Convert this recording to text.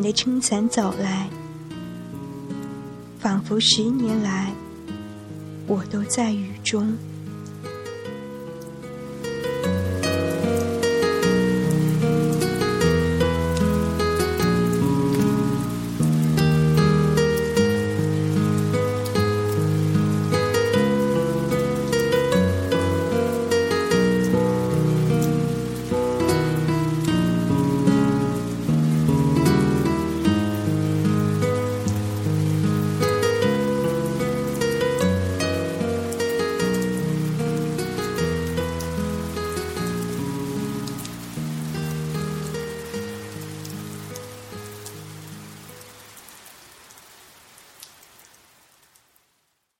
的撑伞走来，仿佛十年来，我都在雨中。